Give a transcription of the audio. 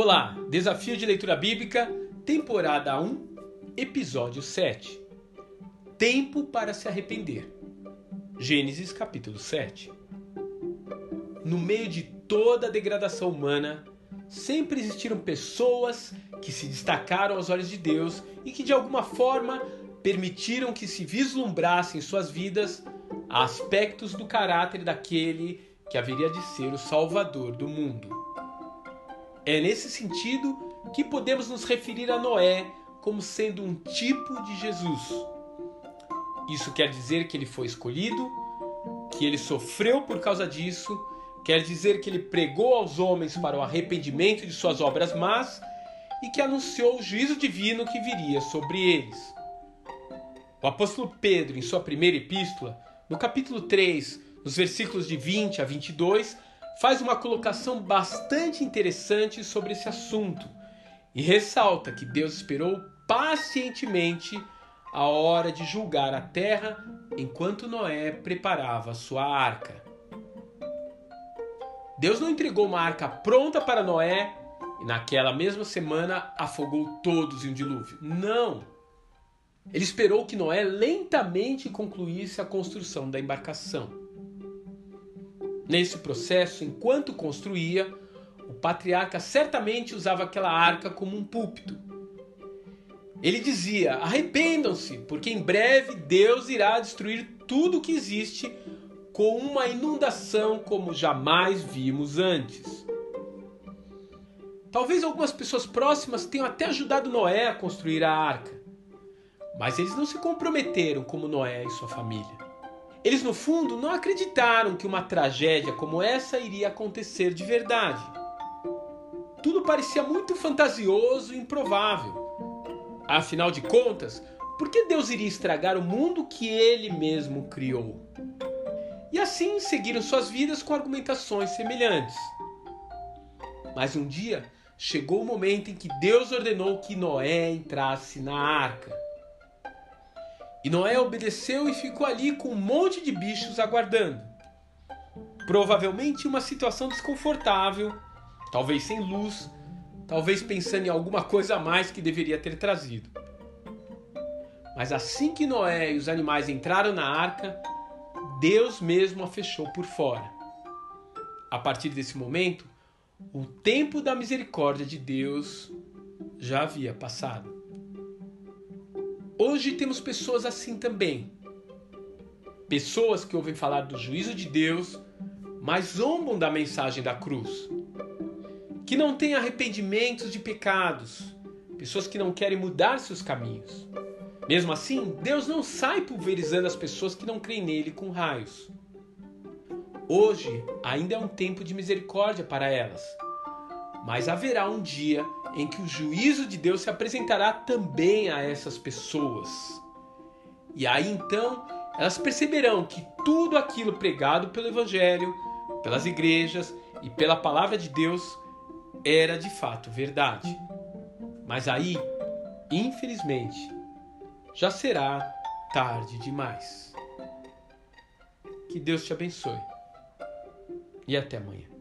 Olá, Desafio de Leitura Bíblica, temporada 1, episódio 7. Tempo para se arrepender. Gênesis capítulo 7. No meio de toda a degradação humana, sempre existiram pessoas que se destacaram aos olhos de Deus e que de alguma forma permitiram que se vislumbrassem em suas vidas aspectos do caráter daquele que haveria de ser o Salvador do mundo. É nesse sentido que podemos nos referir a Noé como sendo um tipo de Jesus. Isso quer dizer que ele foi escolhido, que ele sofreu por causa disso, quer dizer que ele pregou aos homens para o arrependimento de suas obras más e que anunciou o juízo divino que viria sobre eles. O apóstolo Pedro, em sua primeira epístola, no capítulo 3, nos versículos de 20 a 22, faz uma colocação bastante interessante sobre esse assunto e ressalta que Deus esperou pacientemente a hora de julgar a terra enquanto Noé preparava sua arca. Deus não entregou uma arca pronta para Noé e naquela mesma semana afogou todos em um dilúvio. Não! Ele esperou que Noé lentamente concluísse a construção da embarcação. Nesse processo, enquanto construía, o patriarca certamente usava aquela arca como um púlpito. Ele dizia: arrependam-se, porque em breve Deus irá destruir tudo que existe com uma inundação como jamais vimos antes. Talvez algumas pessoas próximas tenham até ajudado Noé a construir a arca. Mas eles não se comprometeram como Noé e sua família. Eles, no fundo, não acreditaram que uma tragédia como essa iria acontecer de verdade. Tudo parecia muito fantasioso e improvável. Afinal de contas, por que Deus iria estragar o mundo que ele mesmo criou? E assim seguiram suas vidas com argumentações semelhantes. Mas um dia chegou o momento em que Deus ordenou que Noé entrasse na arca. E Noé obedeceu e ficou ali com um monte de bichos aguardando. Provavelmente uma situação desconfortável, talvez sem luz, talvez pensando em alguma coisa a mais que deveria ter trazido. Mas assim que Noé e os animais entraram na arca, Deus mesmo a fechou por fora. A partir desse momento, o tempo da misericórdia de Deus já havia passado. Hoje temos pessoas assim também. Pessoas que ouvem falar do juízo de Deus, mas zombam da mensagem da cruz. Que não têm arrependimentos de pecados. Pessoas que não querem mudar seus caminhos. Mesmo assim, Deus não sai pulverizando as pessoas que não creem nele com raios. Hoje ainda é um tempo de misericórdia para elas. Mas haverá um dia em que o juízo de Deus se apresentará também a essas pessoas. E aí então elas perceberão que tudo aquilo pregado pelo Evangelho, pelas igrejas e pela palavra de Deus era de fato verdade. Mas aí, infelizmente, já será tarde demais. Que Deus te abençoe e até amanhã.